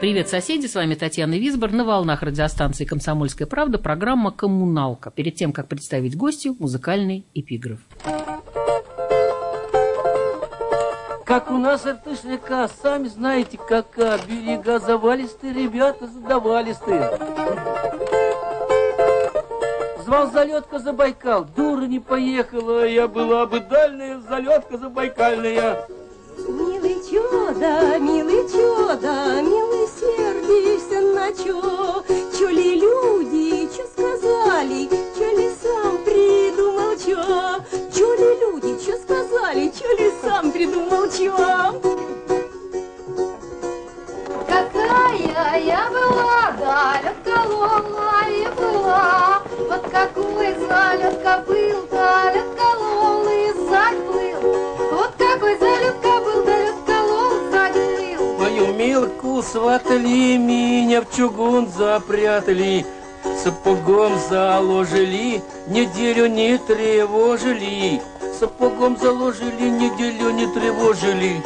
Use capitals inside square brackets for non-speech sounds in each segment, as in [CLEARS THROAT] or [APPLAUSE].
Привет, соседи, с вами Татьяна Висбор на волнах радиостанции «Комсомольская правда» программа «Коммуналка». Перед тем, как представить гостю, музыкальный эпиграф. Как у нас РТШ река, сами знаете, какая берега завалистые, ребята задавалистые. Звал залетка Забайкал, дура не поехала, я была бы дальняя залетка Забайкальная. Милый чудо, милый чудо, милый сердишься на чё? Ли люди, чё сказали, чё ли сам придумал чё? Чё ли люди, чё сказали, чё ли сам придумал чё? Какая я была, даль отколола и была. Вот какой залетка был, сватали, меня в чугун запрятали. Сапогом заложили, неделю не тревожили. Сапогом заложили, неделю не тревожили.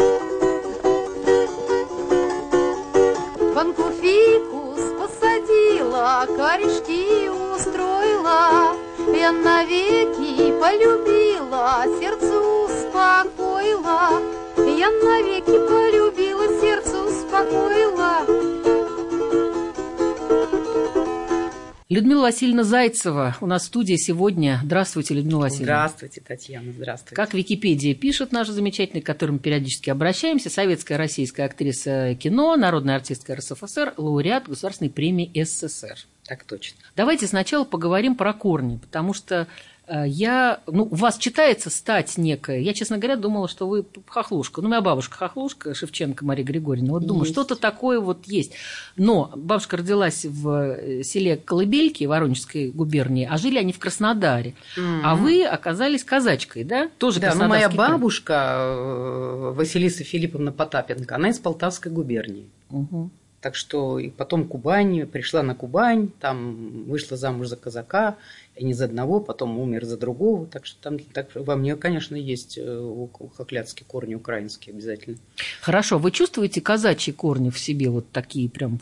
Людмила Васильевна Зайцева у нас в студии сегодня. Здравствуйте, Людмила Васильевна. Здравствуйте, Татьяна, здравствуйте. Как Википедия пишет наш замечательный, к которому периодически обращаемся, советская российская актриса кино, народная артистка РСФСР, лауреат Государственной премии СССР. Так точно. Давайте сначала поговорим про корни, потому что я, ну, у вас читается стать некая. Я, честно говоря, думала, что вы хохлушка. Ну, моя бабушка хохлушка, Шевченко Мария Григорьевна. Вот думаю, Есть. что-то такое вот есть. Но бабушка родилась в э, селе Колыбельки Воронежской губернии, а жили они в Краснодаре. А вы оказались казачкой, да? Тоже Да, ну моя бабушка э, Василиса Филипповна Потапенко, она из Полтавской губернии. Мгм. Так что и потом Кубань, пришла на Кубань, там вышла замуж за казака, и не за одного, потом умер за другого. Так что там так, во мне, конечно, есть э, хохлядские корни украинские обязательно. Хорошо, вы чувствуете казачьи корни в себе вот такие прям?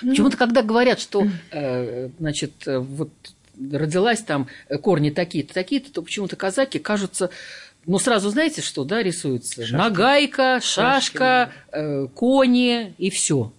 Ну, Почему-то, когда говорят, что, э, значит, э, вот родилась там корни такие-то, такие-то, то почему-то казаки кажутся, ну, сразу знаете, что, да, рисуется? Шашки. Нагайка, Шашки, шашка, э, кони и все.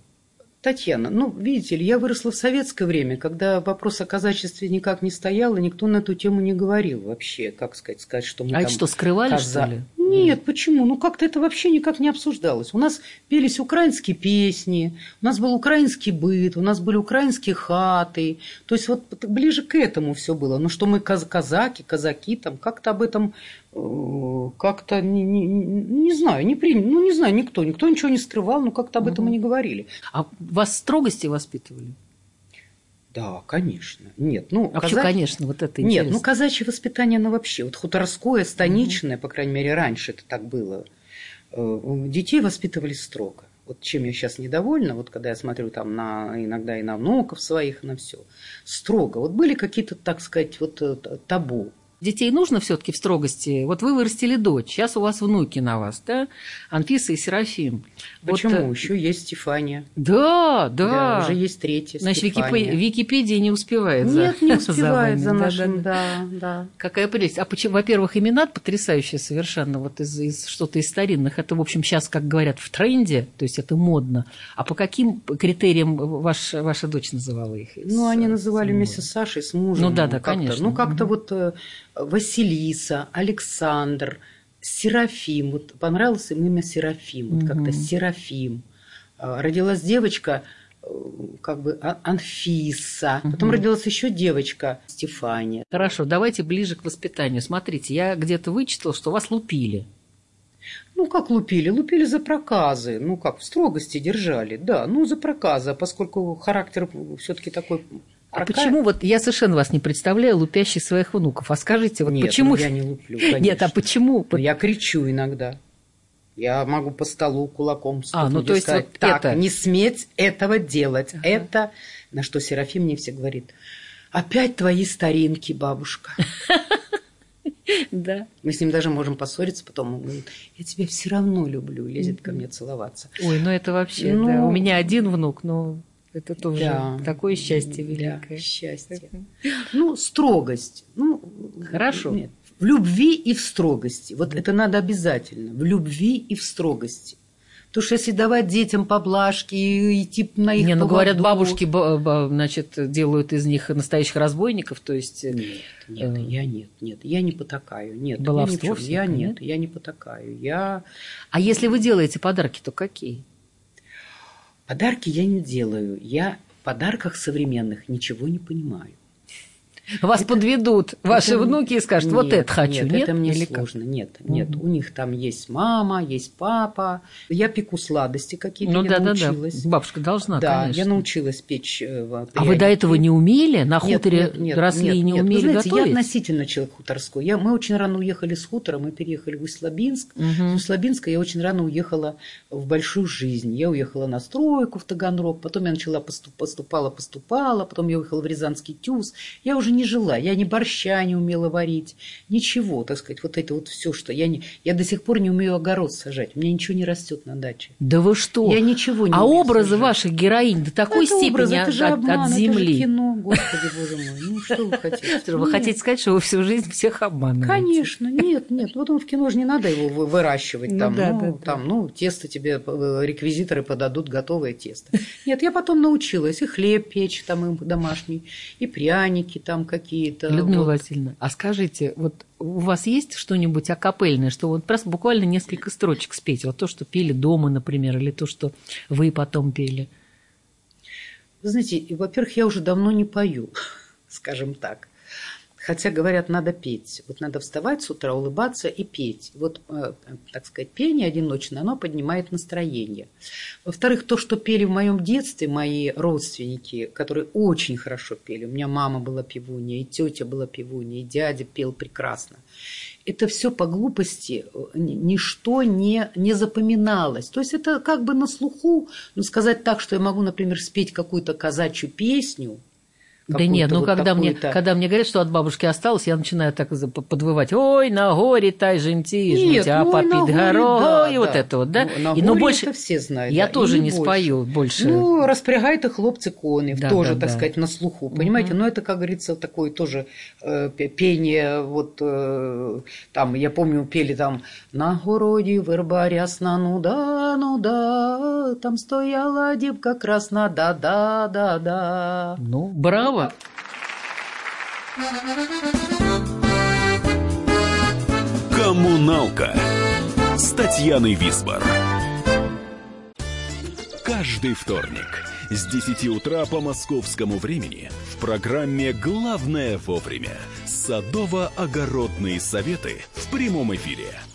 Татьяна, ну, видите ли, я выросла в советское время, когда вопрос о казачестве никак не стоял, и никто на эту тему не говорил вообще, как сказать, сказать, что мы А там это что, скрывали, каза- что ли? Нет, почему? Ну, как-то это вообще никак не обсуждалось. У нас пелись украинские песни, у нас был украинский быт, у нас были украинские хаты. То есть вот ближе к этому все было. Ну, что мы каз- казаки, казаки, там как-то об этом как-то, не, не- не знаю, не приняли. Ну, не знаю, никто, никто ничего не скрывал, но как-то об этом и не говорили. А вас строгости воспитывали? Да, конечно. Нет, ну, А казаки- конечно, вот это Нет, интересно. ну казачье воспитание, оно вообще, вот хуторское, станичное, по крайней мере, раньше это так было, э, детей воспитывали строго. Вот чем я сейчас недовольна, вот когда я смотрю там на, иногда и на внуков своих, на все, строго. Вот были какие-то, так сказать, вот э, табу. Детей нужно все-таки в строгости. Вот вы вырастили дочь, сейчас у вас внуки на вас, да? Анфиса и Серафим. Вот, Почему? э, Еще есть Стефания. Да, да. уже есть третья Значит, Стефания. Википе- Википедия не успевает за Нет, не [LAUGHS] успевает вами. за Да, нашим, да, да. да, да. Какая прелесть. А почему, во-первых, имена потрясающие совершенно, вот из, из что-то из старинных. Это, в общем, сейчас, как говорят, в тренде, то есть это модно. А по каким критериям ваш, ваша дочь называла их? Ну, они С- называли с- вместе с Сашей, с мужем. Ну да, да, как-то. конечно. Ну, как-то Мгм. вот э, Василиса, Александр, Серафим. Вот понравилось им имя Серафим. Вот как-то Мгм. Серафим. А, Родилась девочка, э, как бы А- Анфиса. Потом Мгм. родилась еще девочка Стефания. Хорошо, давайте ближе к воспитанию. Смотрите, я где-то вычитала, что вас лупили. Ну, как лупили? Лупили за проказы. Ну, как, в строгости держали. Да, ну, за проказы, а поскольку характер все-таки такой А Какая- почему вот я совершенно вас не представляю лупящий своих внуков? А скажите, вот Нет, почему... ну, я не луплю, [LAUGHS] Нет, а конечно. почему? Ну, Я кричу иногда. Я могу по столу кулаком стукнуть А, ну, то есть сказать, вот так, это- не сметь этого делать. Это, на что Серафим мне все говорит, опять твои старинки, бабушка. [LAUGHS] Да. Мы с ним даже можем поссориться, потом он говорит, я тебя все равно люблю, лезет ко мне целоваться. Ой, ну это вообще, Ну, да. У меня один внук, но это тоже Да. такое счастье Да, великое. счастье. Ну, строгость. Ну, Хорошо. Нет. В любви и в строгости. Вот это надо обязательно. В любви и в строгости. Потому что если давать детям поблажки и идти на их Не, ну говорят, бабушки, ба- ба- значит, делают из них настоящих разбойников, то есть... э, Нет, нет, Э, я нет, нет, я не потакаю, нет. Баловство я, я нет? я не потакаю. Я А если вы делаете подарки, то какие? Подарки я не делаю. Я в подарках современных ничего не понимаю. Вас подведут ваши Это- внуки и скажут, вот Нет, это хочу, нет? это мне Или как? сложно. Нет, нет. У них там есть мама, есть папа. Я пеку сладости какие-то, Ну я да, да, да. научилась. Бабушка должна, да, конечно. я научилась печь. э, в- А вы пряники. до этого не умели? На Нет, хуторе нет, нет, росли нет, и не нет. Вы умели знаете, готовить? Я относительно человек хуторской. Я, мы очень рано уехали с хутора, мы переехали в Усть-Лабинск. Мгм. С Усть-Лабинска я очень рано уехала в большую жизнь. Я уехала на стройку в Таганрог, потом я начала поступ, поступала, поступала, потом я уехала в Рязанский ТЮЗ. Я уже не жила, я ни борща не умела варить, ничего, так сказать, вот это вот все, что я не... Я до сих пор не умею огород сажать, у меня ничего не растет на даче. Да вы что? Я ничего не А образы сажать. ваших героинь до такой Это степени образ, от, это же от- обман, от это же земли. кино, господи, боже мой. Ну, что вы хотите? [LAUGHS] Вы хотите сказать, что вы всю жизнь всех обманываете? Конечно, нет, нет. Вот он в кино же не надо его вы- выращивать. Ну там, да, ну, да, да. там, ну, тесто тебе, э, реквизиторы подадут готовое тесто. Нет, я потом научилась и хлеб печь там им домашний, и пряники там какие-то. Людмила вот. Васильевна, а скажите, вот у вас есть что-нибудь акапельное, что вот просто буквально несколько строчек спеть? Вот то, что пели дома, например, или то, что вы потом пели? Вы знаете, во-первых, я уже давно не пою, [LAUGHS] скажем так. Хотя, говорят, надо петь. Вот надо вставать с утра, улыбаться и петь. Вот, э, так сказать, пение одиночное, оно поднимает настроение. Во-вторых, то, что пели в моем детстве мои родственники, которые очень хорошо пели. У меня мама была певунья, и тетя была певунья, и дядя пел прекрасно. Это все по глупости э, ни- ничто не, не запоминалось. То есть это как бы на слуху, ну сказать так, что я могу, например, спеть какую-то казачью песню. Да нет, ну вот когда мне, когда мне говорят, что от бабушки осталось, я начинаю так подвывать. Ой, на горе тай жемтижнуть, Нет, а ну, и горе, горой, да, и вот да. это вот, да? Ну, на и, ну, больше, это все знают. я да, тоже и не спою больше. Ну, распрягай-то хлопцы кони, Да, тоже, да, так да. сказать, на слуху, понимаете? Но это, как говорится, такое тоже э, пе- пение, вот э, там, я помню, пели там «На городі верба рясна, ну да, ну да, там стояла дівка красна, да-да-да-да». Ну, браво. Коммуналка с Татьяной Висбор. Каждый вторник с 10 утра по московскому времени в программе «Главное вовремя» садово-огородные советы в прямом эфире.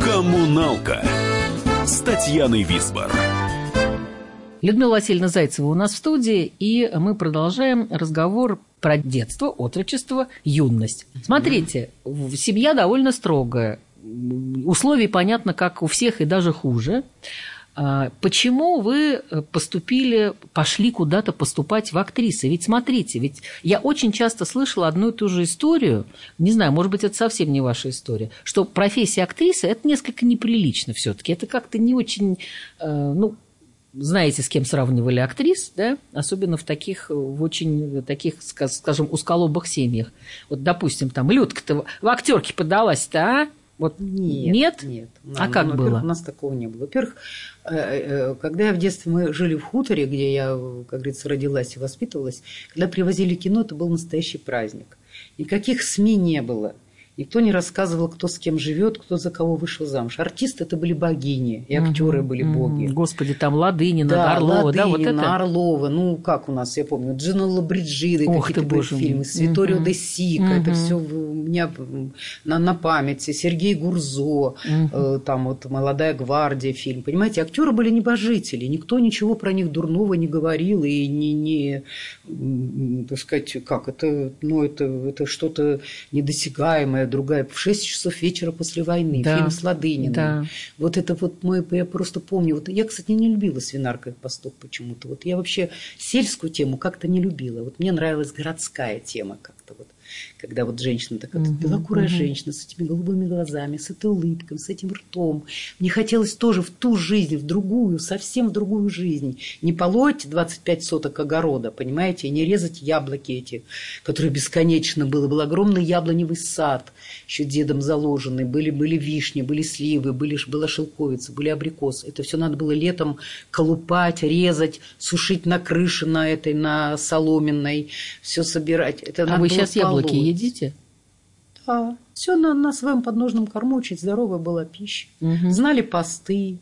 Коммуналка с Татьяной Висбор. Людмила Васильевна Зайцева у нас в студии, и мы продолжаем разговор про детство, отрочество, юность. Смотрите, семья довольно строгая. Условий, понятно, как у всех и даже хуже. А Почему вы э, поступили, пошли куда-то поступать в актрисы? Ведь смотрите, ведь я очень часто слышала одну и ту же историю, не знаю, может быть, это совсем не ваша история, что профессия актрисы – это несколько неприлично все-таки, это как-то не очень, э, ну, знаете, с кем сравнивали актрис, да, особенно в таких, в очень таких, ска- скажем, узколобых семьях. Вот, допустим, там Людка-то в актерке подалась-то, а? Вот Нет, нет? нет. А Ну, как было? У нас такого не было. Во-первых, э, э, когда я в детстве мы жили в хуторе, где я, как говорится, родилась и воспитывалась, когда привозили кино, это был настоящий праздник. Никаких СМИ не было. Никто не рассказывал, кто с кем живет, кто за кого вышел замуж. Артисты это были богини, и актеры были Мгм. боги. Господи, там Ладынина, Да, Орлова, да, вот Ладынина, это? Орлова, ну как у нас, я помню, Джина Лабриджиды, Ох какие-то были фильмы, Свиторио Мгм. де Сика, это Мгм. все у меня на, на памяти, Сергей Гурзо, э, там вот «Молодая гвардия» фильм, понимаете, актеры были небожители, никто ничего про них дурного не говорил и не, не так сказать, как, это, ну, это, это что-то недосягаемое, другая, в 6 часов вечера после войны, Да, фильм с Ладыниным, да. вот это вот мы, я просто помню. Вот я, кстати, не любила свинарка постов почему-то. Вот я вообще сельскую тему как-то не любила. Вот мне нравилась городская тема как-то вот. Когда вот женщина такая, вот белокурая женщина с этими голубыми глазами, с этой улыбкой, с этим ртом. Мне хотелось тоже в ту жизнь, в другую, совсем в другую жизнь. Не полоть 25 соток огорода, понимаете, и не резать яблоки эти, которые бесконечно было. Был огромный яблоневый сад, еще дедом заложенный. Были, были вишни, были сливы, были, была шелковица, были абрикосы. Это все надо было летом колупать, резать, сушить на крыше на этой, на соломенной, все собирать. Это А надо вы сейчас яблоки. Едите? Да. Все на, на своем подножном корму очень здоровая была пища. Мгм. Знали посты.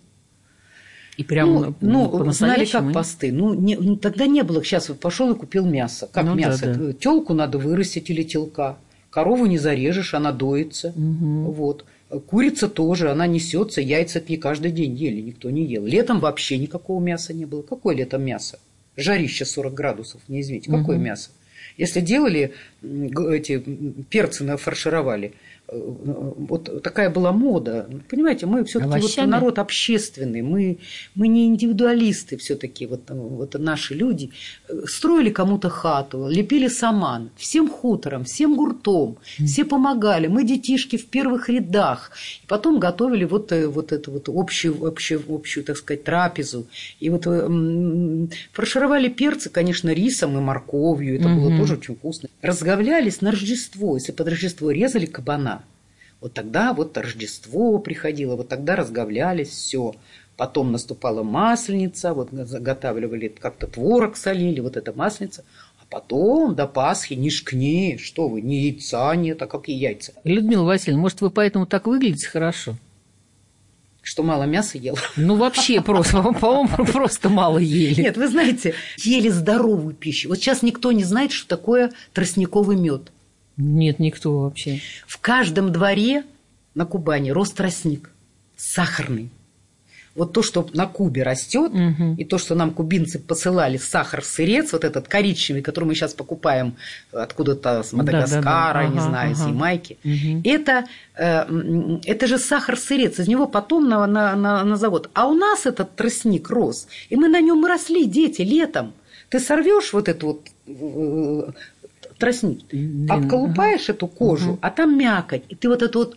И прям ну, ну, знали по-настоящему? как посты. Ну, не- ну, тогда не было. Сейчас вот пошел и купил мясо. Как Ну да, мясо? да. Телку надо вырастить или телка. Корову не зарежешь, она доится. Вот. Курица тоже, она несется, яйца не каждый день ели, никто не ел. Летом вообще никакого мяса не было. Какое летом мясо? Жарище 40 градусов, не извините, какое мясо? Если делали эти перцы нафаршировали, вот такая была мода. Понимаете, мы все-таки вот народ общественный, мы, мы не индивидуалисты все-таки, вот, вот наши люди. Строили кому-то хату, лепили саман, всем хутором, всем гуртом, все помогали. Мы детишки в первых рядах. И потом готовили вот, э, вот эту вот общую, общую, общую, так сказать, трапезу. И вот м, фаршировали перцы, конечно, рисом и морковью. Это было тоже очень вкусно. Разговлялись на Рождество. Если под Рождество резали кабана, вот тогда вот Рождество приходило, вот тогда разговлялись, все. Потом наступала масленица, вот заготавливали как-то творог солили, вот эта масленица. А потом до Пасхи ни шкни, что вы, ни яйца нет, а какие яйца? Людмила Васильевна, может, вы поэтому так выглядите хорошо? Что мало мяса ел? Ну, вообще просто, [LAUGHS] по-моему, просто мало ели. Нет, вы знаете, ели здоровую пищу. Вот сейчас никто не знает, что такое тростниковый мед. Нет, никто вообще. В каждом дворе на Кубани рос тростник сахарный. Вот то, что на Кубе растет, Мгм. и то, что нам кубинцы посылали сахар-сырец, вот этот коричневый, который мы сейчас покупаем откуда-то с Мадагаскара, Да-да-да. не Ага, знаю, с ага. Ямайки, Мгм. это, э, это же сахар-сырец, из него потом на, на, на, на завод. А у нас этот тростник рос, и мы на нем росли, дети, летом. Ты сорвешь вот эту вот э, тростник, Длинный, обколупаешь эту кожу, а там мякоть, и ты вот это вот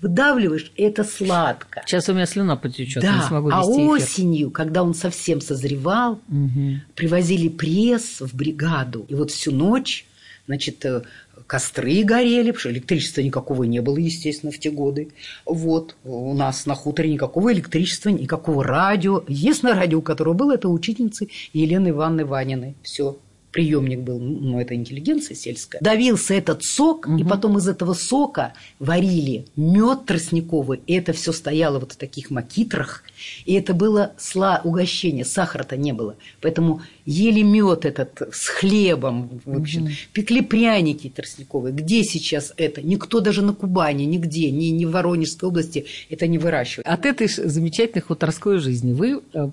выдавливаешь, и это сладко. Сейчас у меня слюна потечет, не Да, смогу а вести эфир. осенью, когда он совсем созревал, Мгм. привозили пресс в бригаду. И вот всю ночь, значит, э, костры горели, потому что электричества никакого не было, естественно, в те годы. Вот, у нас на хуторе никакого электричества, никакого радио. Единственное радио, которое было, это учительницы Елены Ивановны Ваниной. Все. Приемник был, ну, это интеллигенция сельская. Давился этот сок, и потом из этого сока варили мед тростниковый, и это все стояло вот в таких макитрах, и это было сла угощение, сахара-то не было. Поэтому ели мед этот с хлебом, в общем, пекли пряники тростниковые. Где сейчас это? Никто даже на Кубани, нигде, ни, ни в Воронежской области это не выращивает. От этой замечательной хуторской жизни вы э,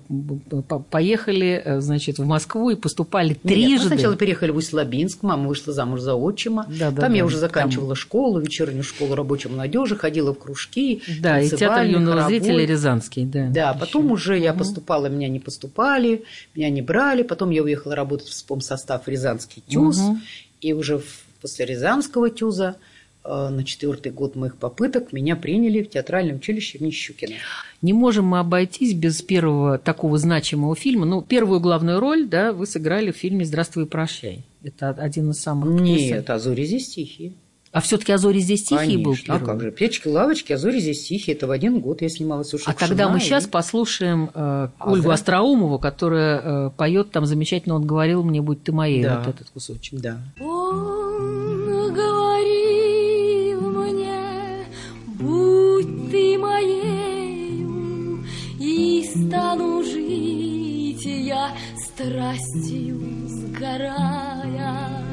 поехали, э, значит, в Москву и поступали Нет, мы трижды. сначала переехали в Усть-Лабинск, мама вышла замуж за отчима. Да, да, там я да, уже там. заканчивала школу, вечернюю школу рабочей молодежи, ходила в кружки. Да, и театр юного зрителя Рязанский, да. Да, Ещё. потом уже я поступала, меня не поступали, меня не брали. Потом я уехала работать в спомсостав Рязанский ТЮЗ. Мгм. И уже после Рязанского ТЮЗа э, на четвертый год моих попыток меня приняли в театральное училище имени Щукина. Не можем мы обойтись без первого такого значимого фильма. Ну, первую главную роль, да, вы сыграли в фильме «Здравствуй и прощай». Это один из самых... Нет, а «Зори здесь тихие». А все-таки «А зори здесь тихие» был Конечно. А первый? как же? «Печки, лавочки, а зори здесь тихие». Это в один год я снималась у А тогда мы Шукшина, сейчас и- послушаем э, А, Ольгу да? Остроумову, которая э, поет там замечательно, он говорил мне, будь ты моей, Да. вот этот кусочек. Да. Он говорил мне, будь ты моею, и стану жить я страстью сгорая.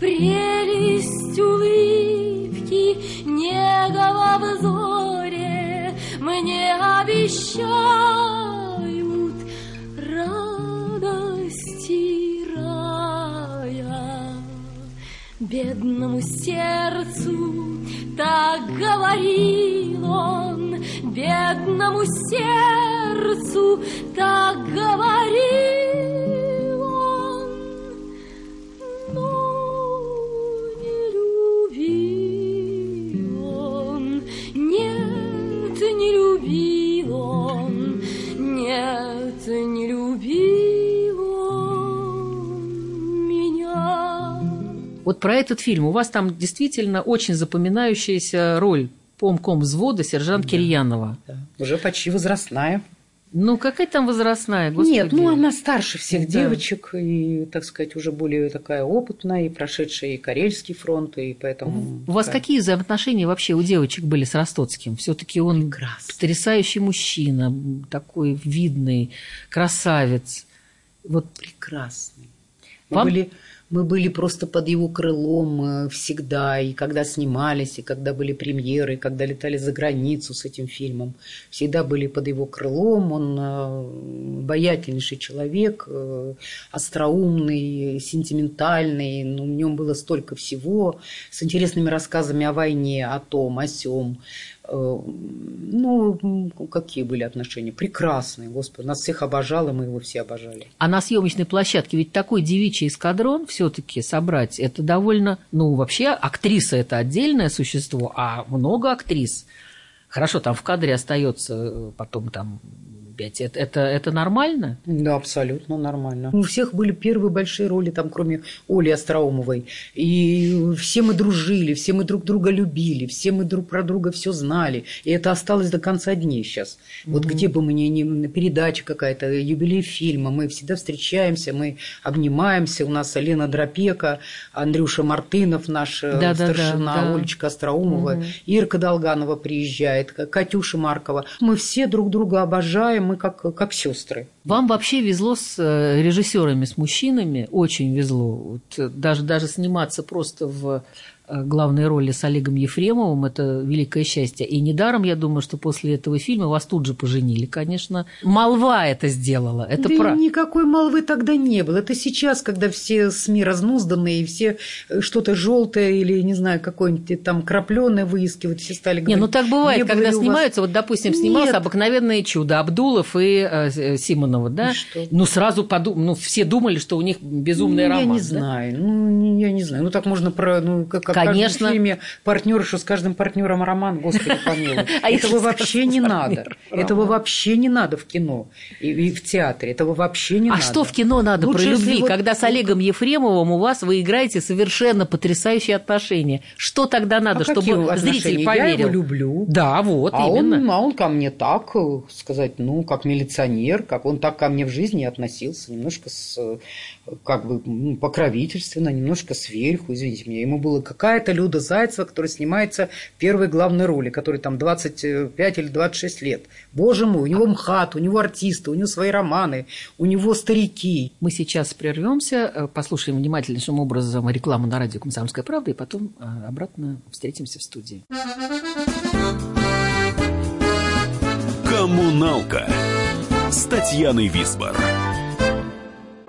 Прелесть обещают радости рая. Бедному сердцу так говорил он, бедному сердцу так говорил Вот про этот фильм. У вас там действительно очень запоминающаяся роль помком взвода сержант Кирьянова. да. Уже почти возрастная. Ну, какая там возрастная, господи. Нет, ну она старше всех Да. девочек и, так сказать, уже более такая опытная и прошедшая и Карельский фронт, и поэтому... У вас такая- какие взаимоотношения вообще у девочек были с Ростоцким? Все-таки он Прекрасно. потрясающий мужчина, такой видный, красавец. Вот прекрасный. Мы Вам- были, мы были просто под его крылом э, всегда, и когда снимались, и когда были премьеры, и когда летали за границу с этим фильмом, всегда были под его крылом. Он э, обаятельнейший человек, э, остроумный, сентиментальный, ну, в нем было столько всего, с интересными рассказами о войне, о том, о сём. Э, Ну, какие были отношения? Прекрасные, господи. Нас всех обожал, мы его все обожали. А на съемочной площадке ведь такой девичий эскадрон все-таки собрать, это довольно, ну, вообще актриса это отдельное существо, а много актрис. Хорошо, там в кадре остается э, потом там пять. Это, это, это нормально? Да, абсолютно нормально. У всех были первые большие роли, там, кроме Оли Остроумовой. И все мы дружили, все мы друг друга любили, все мы друг про друга все знали. И это осталось до конца дней сейчас. Вот где бы мы ни, ни передача какая-то, юбилей фильма, мы всегда встречаемся, мы обнимаемся. У нас Лена Дропека, Андрюша Мартынов, наш э, Да-да-да, старшина, да. Олечка Остроумова, Ирка Долганова приезжает, Катюша Маркова. Мы все друг друга обожаем, мы как, как сестры. Вам вообще везло с э, режиссерами, с мужчинами, очень везло. Вот, э, даже, даже сниматься просто в главной роли с Олегом Ефремовым – это великое счастье. И недаром, я думаю, что после этого фильма вас тут же поженили. Конечно, молва это сделала. Это да про... и никакой молвы тогда не было. Это сейчас, когда все СМИ разнузданные, и все э, что-то желтое или, не знаю, какое-нибудь там крапленое выискивают, все стали Не, говорить. ну так бывает, «Не когда у вас?» снимаются, вот, допустим, снимался Нет. «Обыкновенное чудо» Абдулов и э, э, Симонова, да? И что? Ну, сразу подум... ну, все думали, что у них безумный ну, роман. Я не да? знаю, ну, не- я не знаю. Ну, так можно про, ну, как, как в Конечно. фильме партнеры, что с каждым партнером роман, господи помилуй. [LAUGHS] А Этого вообще не надо. Этого вообще не надо в кино и, в театре. Этого вообще не А надо. что в кино надо про любви, когда с Олегом Ефремовым у вас вы играете совершенно потрясающие отношения? Что тогда надо, А чтобы зритель поверил? Я его люблю. Да, вот, а именно. а он ко мне так, э, сказать, ну, как милиционер, как он так ко мне в жизни относился, немножко с, э, как бы, ну, покровительственно, немножко сверху, извините меня. Ему была какая-то Люда Зайцева, которая снимается в первой главной роли, которой там 25 или 26 лет. Боже мой, у него МХАТ, у него артисты, у него свои романы, у него старики. Мы сейчас прервемся, э, послушаем внимательнейшим образом рекламу на радио «Комсомольская правда» и потом э, обратно встретимся в студии. Коммуналка с Татьяной Висбор.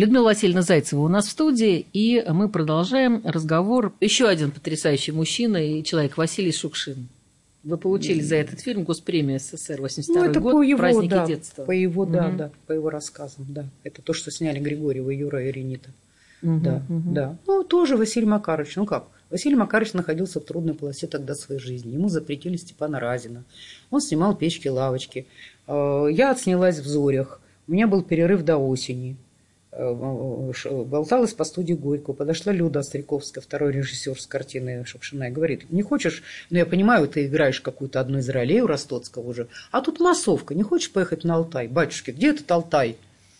Людмила Васильевна Зайцева у нас в студии, и мы продолжаем разговор. Еще один потрясающий мужчина и человек Василий Шукшин. Вы получили за этот фильм Госпремию СССР 82 Ну, это год по его, «Праздники да, детства». по его, да, Мгм. да, по его рассказам, да. Это то, что сняли Григорьева, Юра и Ренита. Мгм, Да, мгм. да. Ну, тоже Василий Макарович. Ну как? Василий Макарович находился в трудной полосе тогда своей жизни. Ему запретили Степана Разина. Он снимал печки-лавочки. Э, Я отснялась в «Зорях». У меня был перерыв до осени. Э, Болталась по студии Горького. Подошла Люда Остряковская, второй режиссер с картины Шукшина, и говорит, не хочешь, ну я понимаю, ты играешь какую-то одну из ролей у Ростоцкого уже, а тут массовка, не хочешь поехать на Алтай? Батюшки, где этот Алтай?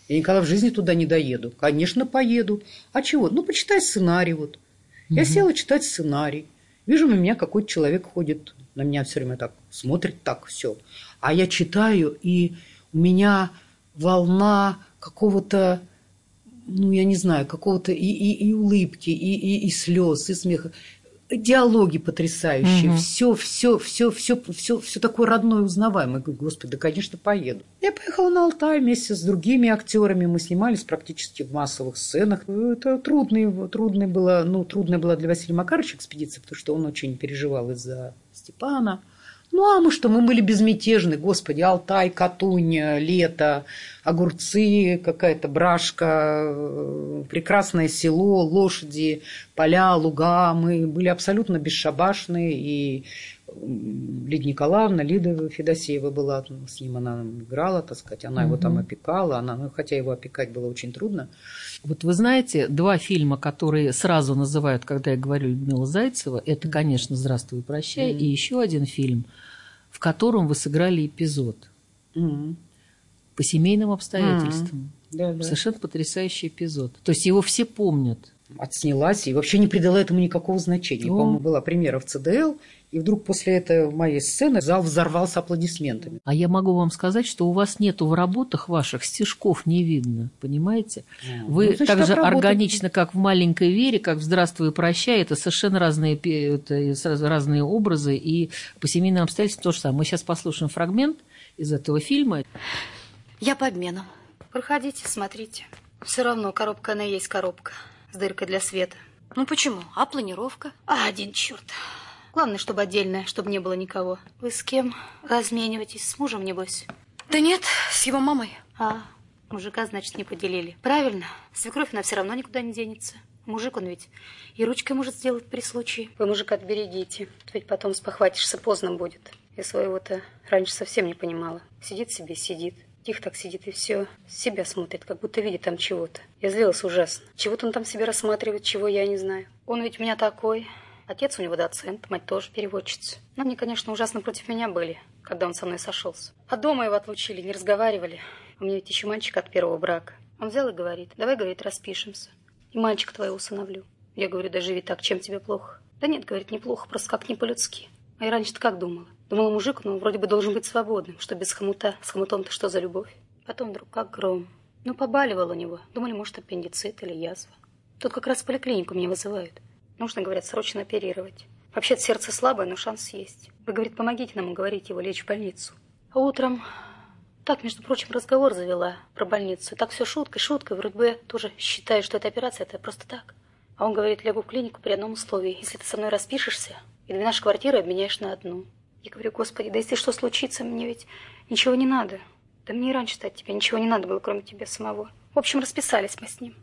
Я никогда в жизни туда не доеду. Конечно, поеду. А чего? Ну, почитай сценарий вот. Я села читать сценарий. Вижу, на меня какой-то человек ходит, на меня все время так смотрит, так все. А я читаю, и у меня волна какого-то, ну, я не знаю, какого-то и, и, и улыбки, и, и, и слез, и смеха. Диалоги потрясающие, Мгм. все, все, все, все, все, все такое родное, узнаваемое. Я говорю, Господи, да, конечно, поеду. Я поехала на Алтай вместе с другими актерами. Мы снимались практически в массовых сценах. Это трудный, трудный было, ну, трудная была для Василия Макаровича экспедиция, потому что он очень переживал из-за Степана. Ну, а мы что, мы были безмятежны, господи, Алтай, Катунь, лето, огурцы, какая-то брашка, э, прекрасное село, лошади, поля, луга. Мы были абсолютно бесшабашны, и м, Лидия Николаевна, Лида Федосеева была, ну, с ним она играла, так сказать, она его там опекала, она, ну, хотя его опекать было очень трудно. Вот вы знаете, два фильма, которые сразу называют, когда я говорю Людмила Зайцева, это, конечно, «Здравствуй, прощай», и еще один фильм, в котором вы сыграли эпизод по семейным обстоятельствам. Да, да. Совершенно потрясающий эпизод. То есть его все помнят. Отснялась и вообще не придала этому никакого значения. О. По-моему, была премьера в ЦДЛ, и вдруг после этой моей сцены зал взорвался аплодисментами. А я могу вам сказать, что у вас нету в работах ваших стежков не видно, понимаете? Вы Ну, значит, так же отработали. органично, как в «Маленькой Вере», как в «Здравствуй и прощай», это совершенно разные, это разные образы, и по семейным обстоятельствам то же самое. Мы сейчас послушаем фрагмент из этого фильма. Я по обмену. Проходите, смотрите. Все равно коробка она и есть коробка. С дыркой для света. Ну почему? А планировка? А, один черт. Главное, чтобы отдельная, чтобы не было никого. Вы с кем размениваетесь? С мужем, небось? Да нет, с его мамой. А, мужика, значит, не поделили. Правильно. Свекровь она все равно никуда не денется. Мужик он ведь и ручкой может сделать при случае. Вы мужика отберегите. Ведь потом спохватишься, поздно будет. Я своего-то раньше совсем не понимала. Сидит себе, сидит. Тихо так сидит и все. Себя смотрит, как будто видит там чего-то. Я злилась ужасно. Чего-то он там себе рассматривает, чего я не знаю. Он ведь у меня такой. Отец у него доцент, мать тоже переводчица. Но они, конечно, ужасно против меня были, когда он со мной сошелся. А дома его отлучили, не разговаривали. У меня ведь еще мальчик от первого брака. Он взял и говорит, давай, говорит, распишемся. И мальчика твоего усыновлю. Я говорю, да живи так, чем тебе плохо? Да нет, говорит, неплохо, просто как не по-людски. А я раньше-то как думала? Думала, мужик, ну, вроде бы должен быть свободным, что без хомута. С хомутом-то что за любовь? Потом вдруг как гром. Ну, побаливал у него. Думали, может, аппендицит или язва. Тут как раз поликлинику меня вызывают. Нужно, говорят, срочно оперировать. Вообще-то сердце слабое, но шанс есть. Вы, говорит, помогите нам уговорить его лечь в больницу. А утром... Так, между прочим, разговор завела про больницу. Так все шуткой, шуткой. Вроде бы я тоже считаю, что эта операция это просто так. А он говорит, лягу в клинику при одном условии. Если ты со мной распишешься, и две наши квартиры обменяешь на одну. Я говорю, господи, да если что случится, мне ведь ничего не надо. Да мне и раньше-то от тебя ничего не надо было, кроме тебя самого. В общем, расписались мы с ним.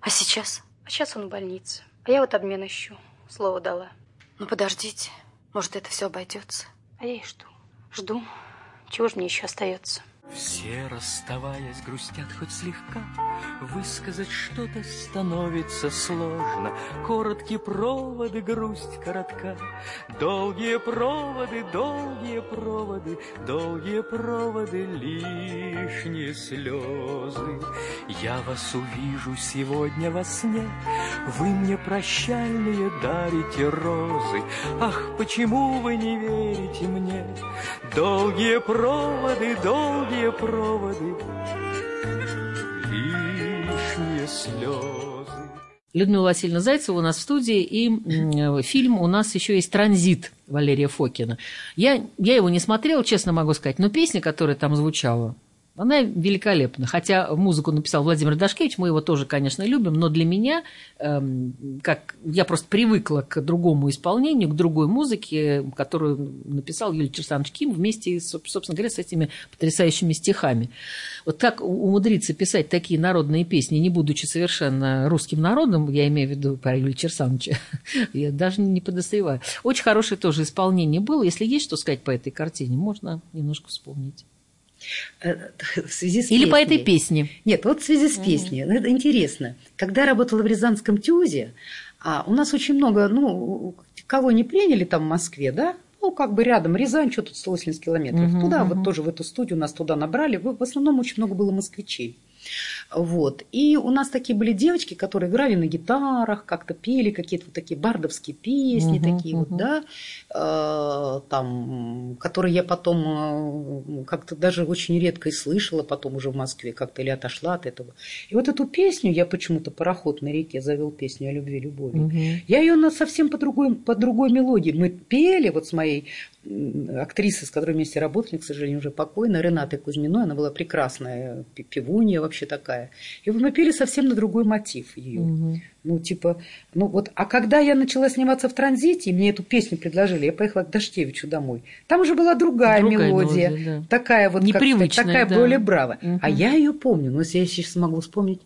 А сейчас? А сейчас он в больнице. А я вот обмен ищу. Слово дала. Ну подождите, может, это все обойдется. А я и жду. Жду. Чего же мне еще остается? Все, расставаясь, грустят хоть слегка, Высказать что-то становится сложно. Короткие проводы, грусть коротка. Долгие проводы, долгие проводы, Долгие проводы, лишние слезы. Я вас увижу сегодня во сне, Вы мне прощальные дарите розы. Ах, почему вы не верите мне? Долгие проводы, долгие проводы, лишние слезы. Людмила Васильевна Зайцева у нас в студии, и м, фильм у нас еще есть «Транзит» Валерия Фокина. Я, я его не смотрела, честно могу сказать, но песня, которая там звучала, Она великолепна. Хотя музыку написал Владимир Дашкевич, мы его тоже, конечно, любим, но для меня, эм, как я просто привыкла к другому исполнению, к другой музыке, которую написал Юлий Черсанович Ким вместе, собственно говоря, с этими потрясающими стихами. Вот как умудриться писать такие народные песни, не будучи совершенно русским народом, я имею в виду про Юлия Черсановича, [LAUGHS] я даже не подозреваю. Очень хорошее тоже исполнение было. Если есть что сказать по этой картине, можно немножко вспомнить. Э, [LAUGHS] в связи с Или песней. по этой песне. Нет, вот в связи с песней. Это интересно. Когда я работала в Рязанском ТЮЗе, а у нас очень много, ну, кого не приняли там в Москве, да, ну, как бы рядом Рязань, что тут 180 километров. Мгм, Туда, мгм. вот тоже в эту студию нас туда набрали. В основном очень много было москвичей. Вот. И у нас такие были девочки, которые играли на гитарах, как-то пели какие-то вот такие бардовские песни, Мгм, такие вот, мгм. да, э, там, которые я потом э, как-то даже очень редко и слышала потом уже в Москве, как-то или отошла от этого. И вот эту песню, я почему-то «Пароход на реке» завел песню о любви, любови. Мгм. Я ее на совсем по другой, по другой мелодии. Мы пели вот с моей м, актрисой, с которой вместе работали, к сожалению, уже покойной, Ренатой Кузьминой. Она была прекрасная певунья вообще такая. И мы пели совсем на другой мотив ее. Мгм. Ну, типа, ну вот, а когда я начала сниматься в транзите, и мне эту песню предложили, я поехала к Дашкевичу домой. Там уже была другая, Другая мелодия, мелодия, да. такая вот, как Непривычная, такая да. более браво. Мгм. А я ее помню, но если я сейчас смогу вспомнить,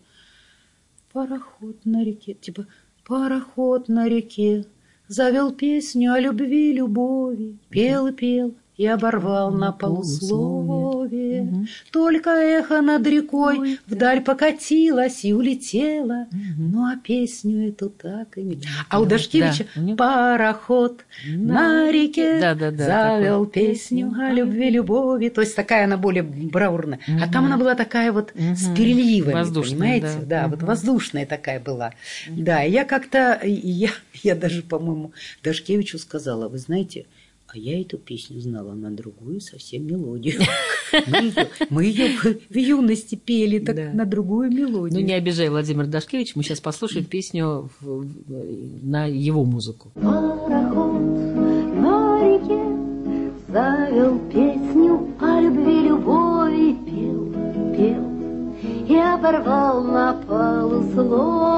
пароход на реке, типа, пароход на реке, завел песню о любви, любови, пел и пел, и оборвал на полусловие. Только эхо над рекой вдаль покатилось и улетело, ну а песню эту так и не... А у Дашкевича Да, пароход на реке завел такой. песню о любви, любови. То есть такая она более бравурная. А там она была такая вот с Мгм. переливами, Воздушная, понимаете? да. Да, вот воздушная такая была. Да, я как-то, я, я даже, по-моему, Дашкевичу сказала, вы знаете, а я эту песню знала на другую совсем мелодию. [LAUGHS] Мы ее, в, юности пели так на другую мелодию. Ну, не обижай Владимир Дашкевич, мы сейчас послушаем песню на его музыку. Пароход на реке завел песню о любви, любови, пел, пел и оборвал на полусловие.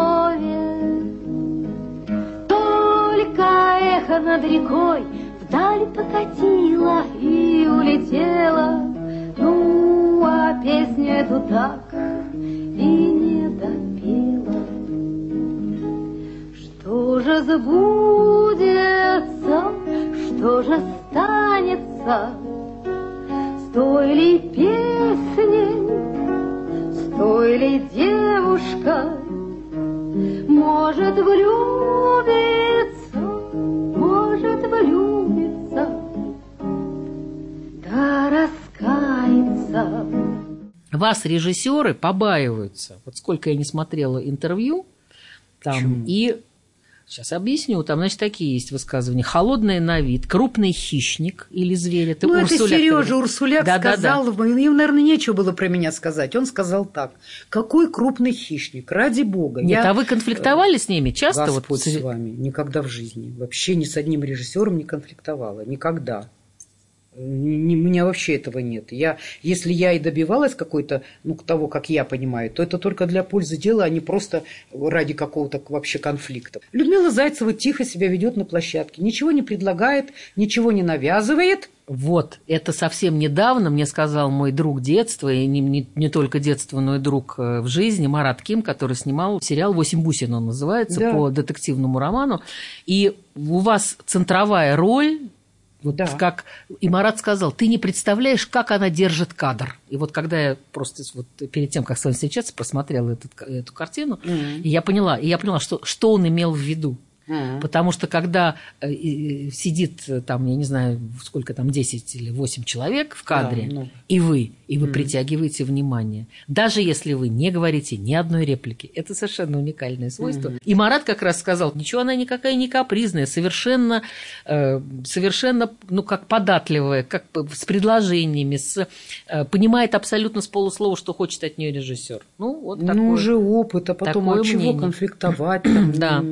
Только эхо над рекой вдаль покатило и улетело, ну, а песню эту так и не допела. Что же забудется, что же станется? С той ли песней, с той ли девушка может влюбиться, Вас режиссеры побаиваются. Вот сколько я не смотрела интервью, там и сейчас объясню. Там, значит, такие есть высказывания: холодный на вид, крупный хищник или зверь. Это Ну, это Урсуляк Сережа говорит. Урсуляк Да-да-да. сказал, им, наверное, нечего было про меня сказать. Он сказал так: какой крупный хищник, ради бога. Нет, Я- а вы конфликтовали с ними часто? Господь вот, с вами. Никогда в жизни. Вообще ни с одним режиссером не конфликтовала. Никогда. Не- У меня вообще этого нет. Я, если я и добивалась какой-то, ну, того, как я понимаю, то это только для пользы дела, а не просто ради какого-то вообще конфликта. Людмила Зайцева тихо себя ведет на площадке, ничего не предлагает, ничего не навязывает. Вот, это совсем недавно мне сказал мой друг детства, и не, не- не только детства, но и друг э, в жизни, Марат Ким, который снимал сериал «Восемь бусин» он называется, Да. по детективному роману. И у вас центровая роль, вот Да. как и Марат сказал, ты не представляешь, как она держит кадр. И вот когда я просто вот перед тем, как с вами встречаться, просмотрела этот, эту картину, и я поняла, и я поняла, что, что он имел в виду. Потому что когда э, и- сидит э, там, я не знаю, сколько там, 10 или 8 человек в кадре, Да, ну. и вы, и вы притягиваете внимание. Даже если вы не говорите ни одной реплики. Это совершенно уникальное свойство. И Марат как раз сказал, ничего она никакая не капризная, совершенно, э, совершенно ну, как податливая, как с предложениями, с, э, понимает абсолютно с полуслова, что хочет от нее режиссер. Ну, вот Ну, такое. уже опыт, а потом такое от чего мнение. конфликтовать? там, [CLEARS THROAT] Да.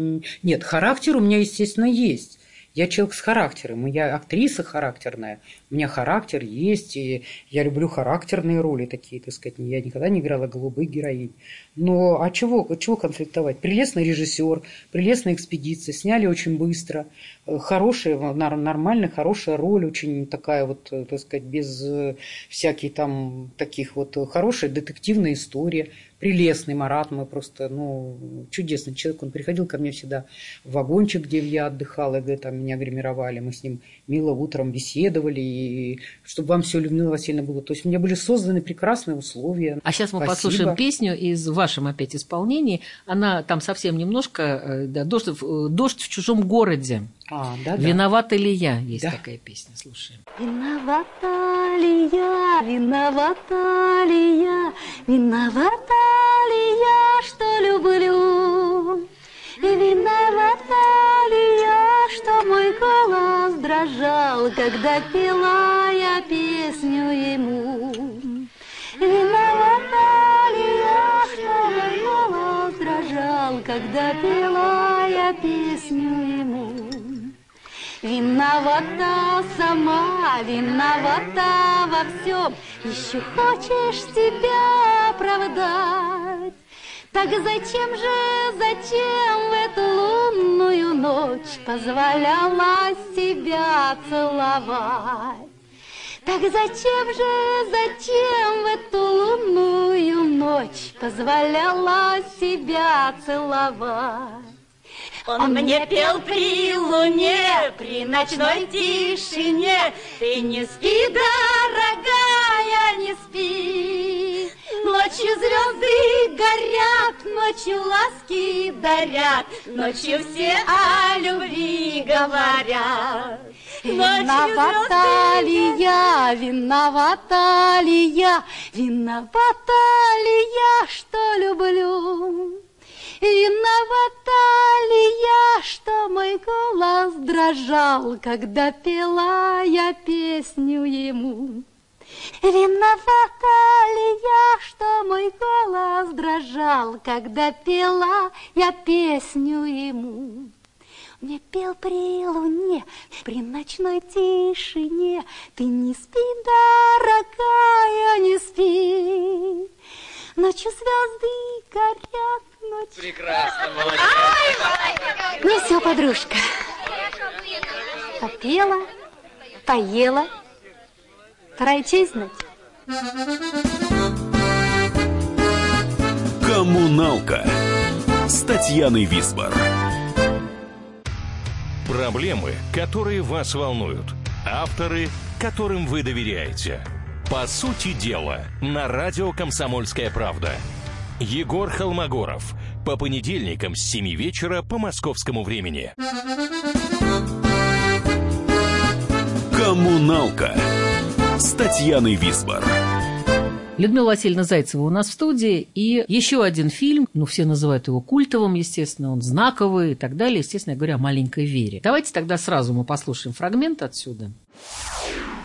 Нет, характер у меня, естественно, есть. Я человек с характером, я актриса характерная. У меня характер есть, и я люблю характерные роли такие, так сказать. Я никогда не играла голубых героинь. Но а чего, чего конфликтовать? Прелестный режиссер, прелестная экспедиция, сняли очень быстро. Э, хорошая, нормальная, хорошая роль, очень такая вот, э, так сказать, без э, всяких там таких вот, хорошая детективная история прелестный Марат, мы просто, ну, чудесный человек. Он приходил ко мне всегда в вагончик, где я отдыхала, и там меня гримировали. Мы с ним мило утром беседовали, и чтобы вам все, Людмила Васильевна, было. То есть у меня были созданы прекрасные условия. А сейчас мы Спасибо. послушаем песню из вашем опять исполнении. Она там совсем немножко, э, да, «Дождь, «Дождь в чужом городе». А, да, да. Виновата ли я? Есть да. такая песня, слушаем. Виновата ли я, виновата ли я, виновата ли я, что люблю? И виновата ли я, что мой голос дрожал, когда пела я песню ему? Виновата ли я, что мой голос дрожал, когда пела я песню ему? Виновата сама, виновата во всем, Еще хочешь себя оправдать. Так зачем же, зачем в эту лунную ночь Позволяла себя целовать? Так зачем же, зачем в эту лунную ночь Позволяла себя целовать? Он мне пел при луне, при ночной тишине. Ты не спи, дорогая, не спи. Ночью звезды горят, ночью ласки дарят, Ночью все о любви говорят. Виновата ли я, виновата ли я, Виновата ли я, что люблю? Виновата ли я, что мой голос дрожал, когда пела я песню ему? Виновата ли я, что мой голос дрожал, когда пела я песню ему? Мне пел при луне, при ночной тишине, Ты не спи, дорогая, не спи. Ночью звезды горят, ночь. Прекрасно, молодец. Ну все, подружка. Попела, поела. Пора и честь знать. Коммуналка с Татьяной Висбор. Проблемы, которые вас волнуют. Авторы, которым вы доверяете. По сути дела, на радио «Комсомольская правда». Егор Холмогоров. По понедельникам с 7 вечера по московскому времени. Коммуналка с Татьяной Висбор. Людмила Васильевна Зайцева у нас в студии. И еще один фильм, ну, все называют его культовым, естественно, он знаковый и так далее. Естественно, я говорю о маленькой Вере. Давайте тогда сразу мы послушаем фрагмент отсюда.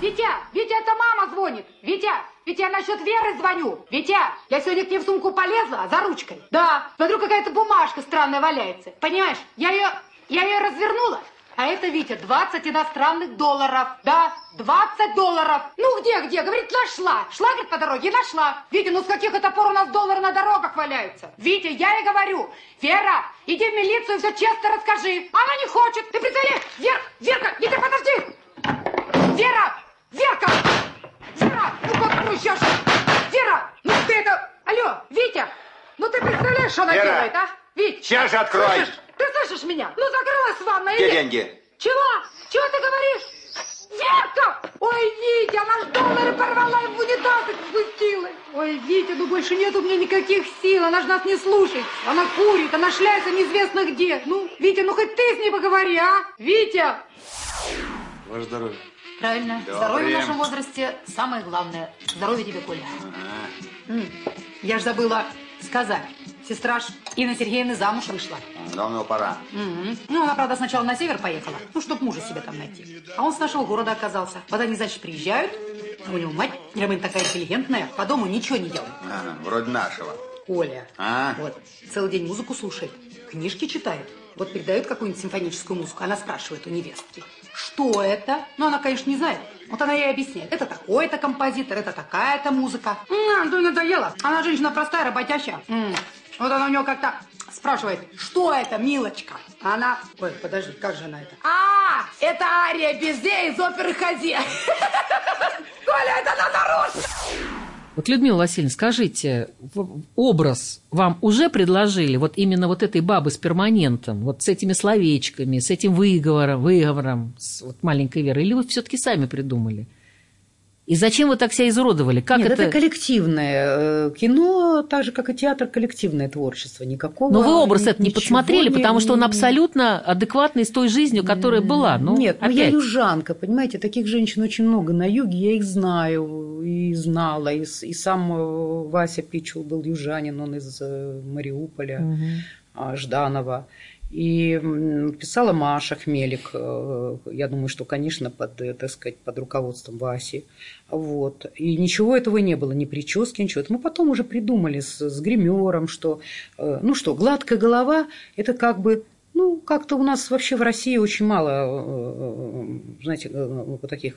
Витя, Витя, это мама звонит. Витя, Витя, я насчет Веры звоню. Витя, я сегодня к ней в сумку полезла за ручкой. Да, смотрю, какая-то бумажка странная валяется. Понимаешь, я ее, я ее развернула, а это, Витя, 20 иностранных долларов. Да, 20 долларов. Ну где, где? Говорит, нашла. Шла, говорит, по дороге и нашла. Витя, ну с каких это пор у нас доллары на дорогах валяются? Витя, я ей говорю, Вера, иди в милицию, все честно расскажи. Она не хочет. Ты представляешь? Вер, Верка, Витя, подожди. Вера, Верка! Вера, ну как прущешь? Вера, ну ты это... Алло, Витя, ну ты представляешь, что она Вера, делает, а? Вить, сейчас же открой. Слышишь? Ты слышишь меня? Ну закрылась ванна Где или... деньги? Чего? Чего ты говоришь? Верка! Ой, Витя, она ж доллары порвала и в унитаз их спустила. Ой, Витя, ну больше нет у меня никаких сил, она ж нас не слушает. Она курит, она шляется неизвестно где. Ну, Витя, ну хоть ты с ней поговори, а? Витя! Ваше здоровье. Правильно. Доброе. Здоровье в нашем возрасте самое главное. Здоровье тебе, Коля. М, Я ж забыла сказать. Сестра ж Инна Сергеевна замуж вышла. Давно пора. Мгм. Ну, она, правда, сначала на север поехала, ну, чтоб мужа себе там найти. А он с нашего города оказался. Вот они, значит, приезжают, у него мать, Ромын такая интеллигентная, по дому ничего не делает. Ага, вроде нашего. Коля, А? вот, целый день музыку слушает, книжки читает. Вот передают какую-нибудь симфоническую музыку, она спрашивает у невестки, что это? Ну, она, конечно, не знает. Вот она ей объясняет. Это такой-то композитор, это такая-то музыка. М-м, да надоело. Она женщина простая, работящая. М-м. Вот она у нее как-то спрашивает, что это, милочка? А она, ой, подожди, как же она это? А, это ария Безе из оперы Хазе. [LAUGHS] Коля, это она нарочно. Вот, Людмила Васильевна, скажите, образ вам уже предложили вот именно вот этой бабы с перманентом, вот с этими словечками, с этим выговором, выговором, с вот маленькой Верой, или вы все таки сами придумали? И зачем вы так себя изуродовали? Как Нет, это... это коллективное э, кино, так же, как и театр, коллективное творчество. Никакого... Но вы образ это не подсмотрели, не- потому что он абсолютно адекватный с той жизнью, которая была. Ну, Нет, ну я опять. южанка, понимаете, таких женщин очень много на юге, я их знаю и знала, и, и сам э, Вася Пичул был южанин, он из э, Мариуполя, а, Жданова. И писала Маша Хмелик, э, я думаю, что, конечно, под, э, так сказать, под руководством Васи. Вот. И ничего этого не было, ни прически, ничего. Это мы потом уже придумали с, с гримером, что, э, ну что, гладкая голова – это как бы ну, как-то у нас вообще в России очень мало, э, знаете, э, вот таких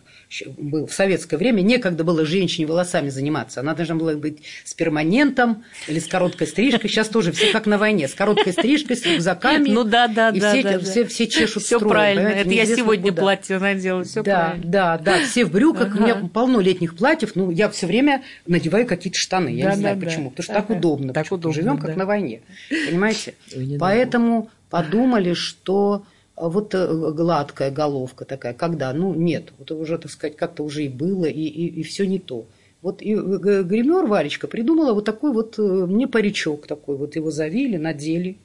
был в советское время некогда было женщине волосами заниматься. Она должна была быть с перманентом или с короткой стрижкой. Сейчас тоже все как на войне, с короткой стрижкой, с рюкзаками. Ну да, да, и да, все, да, все, да. все чешут Всё строем, правильно. понимаете, Это я сегодня куда. платье надела, все да, правильно. да, да, все в брюках. У меня Ага. полно летних платьев. Ну, я все время надеваю какие-то штаны. Я Да, не знаю да, да. почему. Потому что так Ага. удобно. Так удобно, Живем как да. на войне. Понимаете? Поэтому подумали, что вот э, гладкая головка такая, когда, ну, нет, вот уже, так сказать, как-то уже и было, и, и, все не то. Вот и г- гример Варечка придумала вот такой вот, э, мне паричок такой, вот его завили, надели,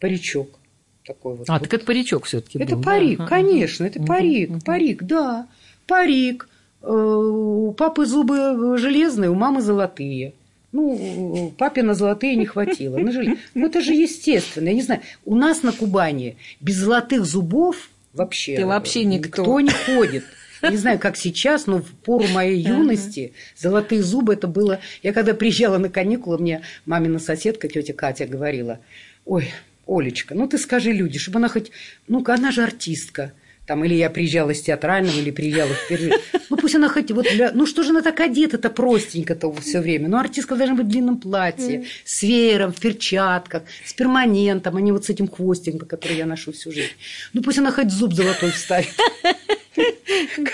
паричок такой вот. А, Вот так это паричок все-таки это был. парик, да? Конечно, это парик, парик, да, парик. Э, У папы зубы железные, у мамы золотые. Ну, папе на золотые не хватило. на желе- Ну, это же естественно. Я не знаю, у нас на Кубани без золотых зубов вообще, Ты вообще никто. никто не ходит. Не знаю, как сейчас, но в пору моей юности золотые зубы это было... Я когда приезжала на каникулы, мне мамина соседка, тетя Катя, говорила, ой, Олечка, ну ты скажи люди, чтобы она хоть... Ну-ка, она же артистка. Там, или я приезжала с театрального, или приезжала впервые. Ну, пусть она хоть вот... для- Ну, что же она так одета-то простенько-то все время? Ну, артистка должна быть в длинном платье, с веером, в перчатках, с перманентом, а не вот с этим хвостиком, который я ношу всю жизнь. Ну, пусть она хоть зуб золотой вставит.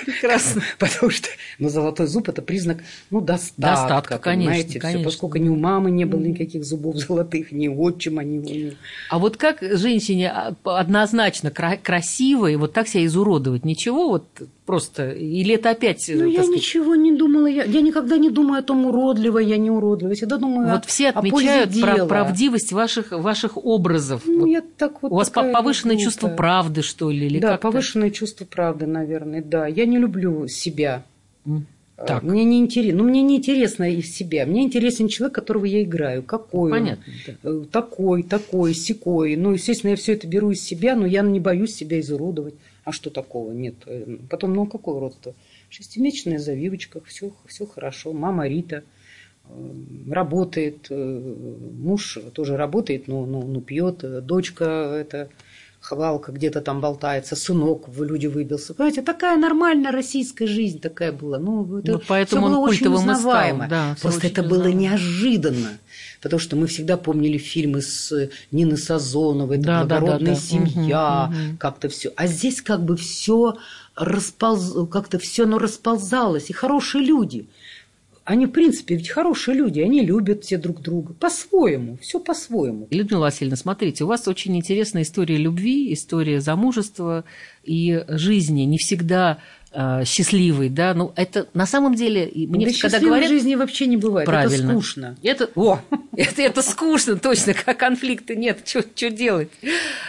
Прекрасно. [LAUGHS] Потому что, ну, золотой зуб – это признак, ну, достатка. Достатка, конечно, понимаете, конечно. Поскольку ни у мамы не было никаких зубов золотых, ни у отчима, ни у... А вот как женщине а, однозначно кра- красивой вот так себя изуродовать? Ничего вот просто? Или это опять... Ну, так я сказать, ничего не думала. Я, я никогда не думаю о том, уродливая я, не уродливая. Я всегда думаю Вот о, все отмечают дела. правдивость ваших, ваших образов. Ну, Вот я так вот У вас повышенное глупая. чувство правды, что ли? Или да, как-то? повышенное чувство правды, наверное, да. Я не люблю себя. А, Так. Мне не интересно, ну, мне не интересно и в себя. Мне интересен человек, которого я играю. Какой он? Понятно, да. Э, Такой, такой, секой. Ну, естественно, я все это беру из себя, но я не боюсь себя изуродовать. А что такого? Нет. Э, Потом, ну, какое уродство? Шестимесячная завивочка, все, все хорошо. Мама Рита э, работает, э, муж тоже работает, но, но, но пьет, э, дочка это хвалка где-то там болтается, сынок в люди выбился. Понимаете, такая нормальная российская жизнь такая была. Ну, это Ну, поэтому он было очень и стал, узнаваемо. да, Просто это было узнаваемо. неожиданно. Потому что мы всегда помнили фильмы с Ниной Сазоновой, это Да, да, да, благородная да. семья, мгм. как-то все. А здесь как бы все располз... как-то все оно расползалось. И хорошие люди. Они, в принципе, ведь хорошие люди, они любят все друг друга. По-своему, все по-своему. Людмила Васильевна, смотрите, у вас очень интересная история любви, история замужества и жизни, не всегда э, счастливой, да, ну это на самом деле, мне да когда говорят, жизни вообще не бывает. правильно, Это скучно. это, о, [LAUGHS] это, это скучно, точно, [LAUGHS] как конфликта нет, что делать?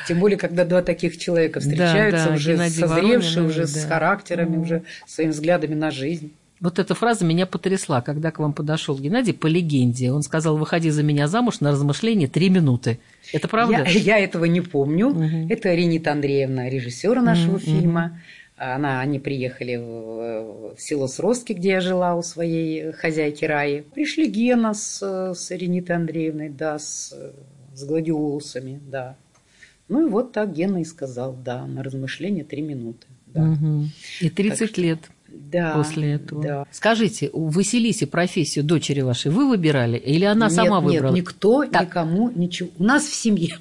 Тем более, когда два таких человека Да, встречаются, да, уже Геннадий созревшие, Воронин, уже с да. характерами, уже своими взглядами на жизнь. Вот эта фраза меня потрясла, когда к вам подошел Геннадий по легенде. Он сказал, выходи за меня замуж на размышление три минуты. Это правда? Я, я этого не помню. Мгм. Это Ринита Андреевна, режиссер нашего Мгм, фильма. Она, они приехали в, в село Сростки, где я жила у своей хозяйки Раи. Пришли Гена с, с Ринитой Андреевной, да, с, с гладиолусами, да. Ну и вот так Гена и сказал, да, на размышление три минуты. Да. Мгм. И 30 что- лет Да, после этого. да. Скажите, у Василисе профессию дочери вашей вы выбирали или она нет, сама нет, выбрала? никто никому ничего. У нас в семье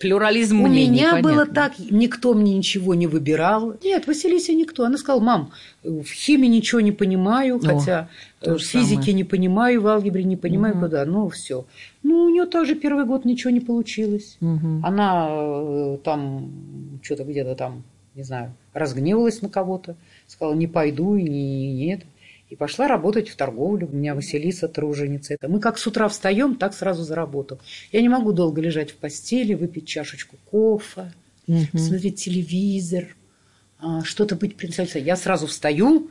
Плюрализм У мнений, меня понятно. было так, никто мне ничего не выбирал. Нет, Василиса никто. Она сказала, мам, в химии ничего не понимаю, О, хотя э, в физике самое. не понимаю, в алгебре не понимаю, Мгм. куда. Ну, все. Ну, у нее тоже первый год ничего не получилось. Мгм. Она э, там что-то где-то там, не знаю, разгневалась на кого-то, сказала, не пойду, и не, нет. И пошла работать в торговлю. У меня Василиса труженица. Это мы как с утра встаем, так сразу за работу. Я не могу долго лежать в постели, выпить чашечку кофе, Мгм. смотреть телевизор, а, что-то быть принцессой. Я сразу встаю,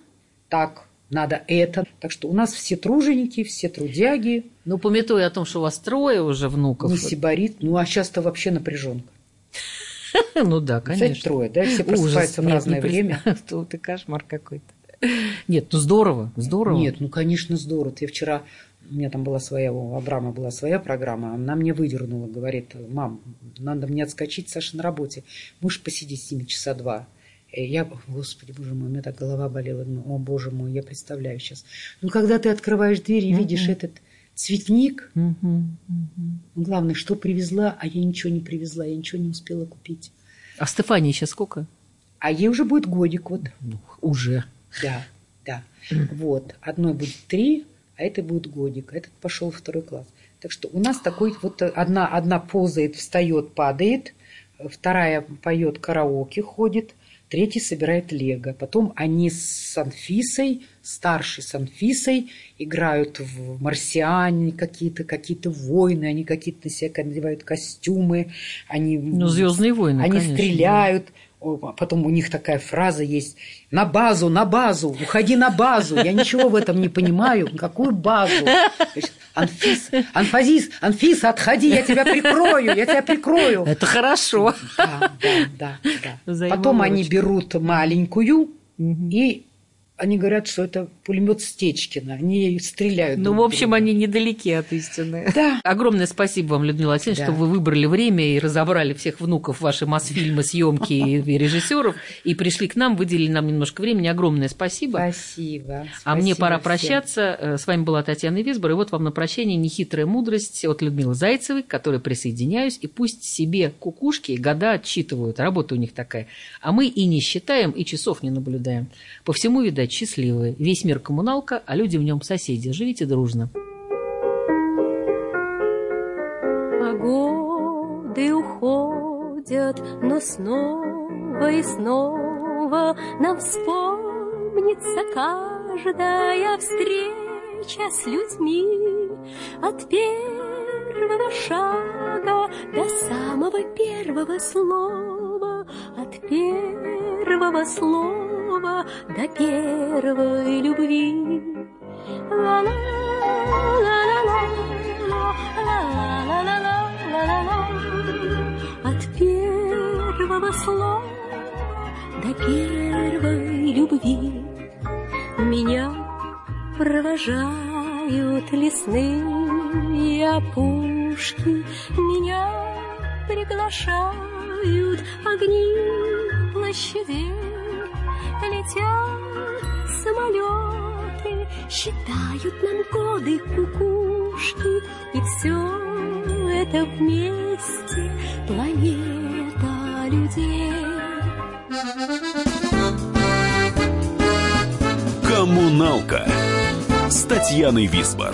так, надо это. Так что у нас все труженики, все трудяги. Ну, пометуя о том, что у вас трое уже внуков. Не сибарит. Ну, а сейчас-то вообще напряженка. [LAUGHS] Ну да, конечно. трое, да, все просыпаются в разное время. [LAUGHS] Ты кошмар какой-то. [LAUGHS] Нет, ну здорово, здорово. Нет, ну, конечно, здорово. Я вчера, у меня там была своя, у Абрама была своя программа, она мне выдернула, говорит, мам, надо мне отскочить, Саша на работе. Можешь посидеть с ними часа два? Я, господи, боже мой, у меня так голова болела. Думаю, О, боже мой, я представляю сейчас. Ну, когда ты открываешь дверь и видишь этот цветник, Мгм, мгм. главное, что привезла, а я ничего не привезла, я ничего не успела купить. А Стефании сейчас сколько? А ей уже будет годик, вот. Уже. Да, да. Вот. Одной будет три, а это будет годик. а Этот пошел второй класс. Так что у нас такой вот одна, одна ползает, встает, падает, вторая поет караоке, ходит, третий собирает лего. Потом они с Анфисой, старший с Анфисой, играют в марсиане какие-то, какие-то войны, они какие-то на себя надевают костюмы, они, Ну, «Звездные войны», они конечно, стреляют. О, а Потом у них такая фраза есть «На базу, на базу, уходи на базу». Я ничего в этом не понимаю. Какую базу? Анфис, Анфазис, Анфиса, отходи, я тебя прикрою, я тебя прикрою. Это хорошо. Да, да, да. да. Потом они берут маленькую, и они говорят, что это пулемет Стечкина. Они стреляют. Ну, в общем, друга. они недалеки от истины. Да. [LAUGHS] Огромное спасибо вам, Людмила Алексеевна, Да. что вы выбрали время и разобрали всех внуков ваши Мосфильмы, съемки и [LAUGHS] режиссеров, и пришли к нам, выделили нам немножко времени. Огромное спасибо. Спасибо. А мне пора прощаться. Э, С вами была Татьяна Висбор. И вот вам на прощание нехитрая мудрость от Людмилы Зайцевой, к которой присоединяюсь. И пусть себе кукушки года отчитывают. Работа у них такая. А мы и не считаем, и часов не наблюдаем. По всему, видать, счастливые. Весь мир коммуналка, а люди в нем соседи. Живите дружно. А годы уходят, но снова и снова нам вспомнится каждая встреча с людьми от первого шага до самого первого слова, от первого слова до первой любви. От первого слова до первой любви Меня провожают лесные опушки, Меня приглашают огни площадей, Летят самолеты, считают нам годы кукушки, И все это вместе планета людей. «Коммуналка» с Татьяной Висбор.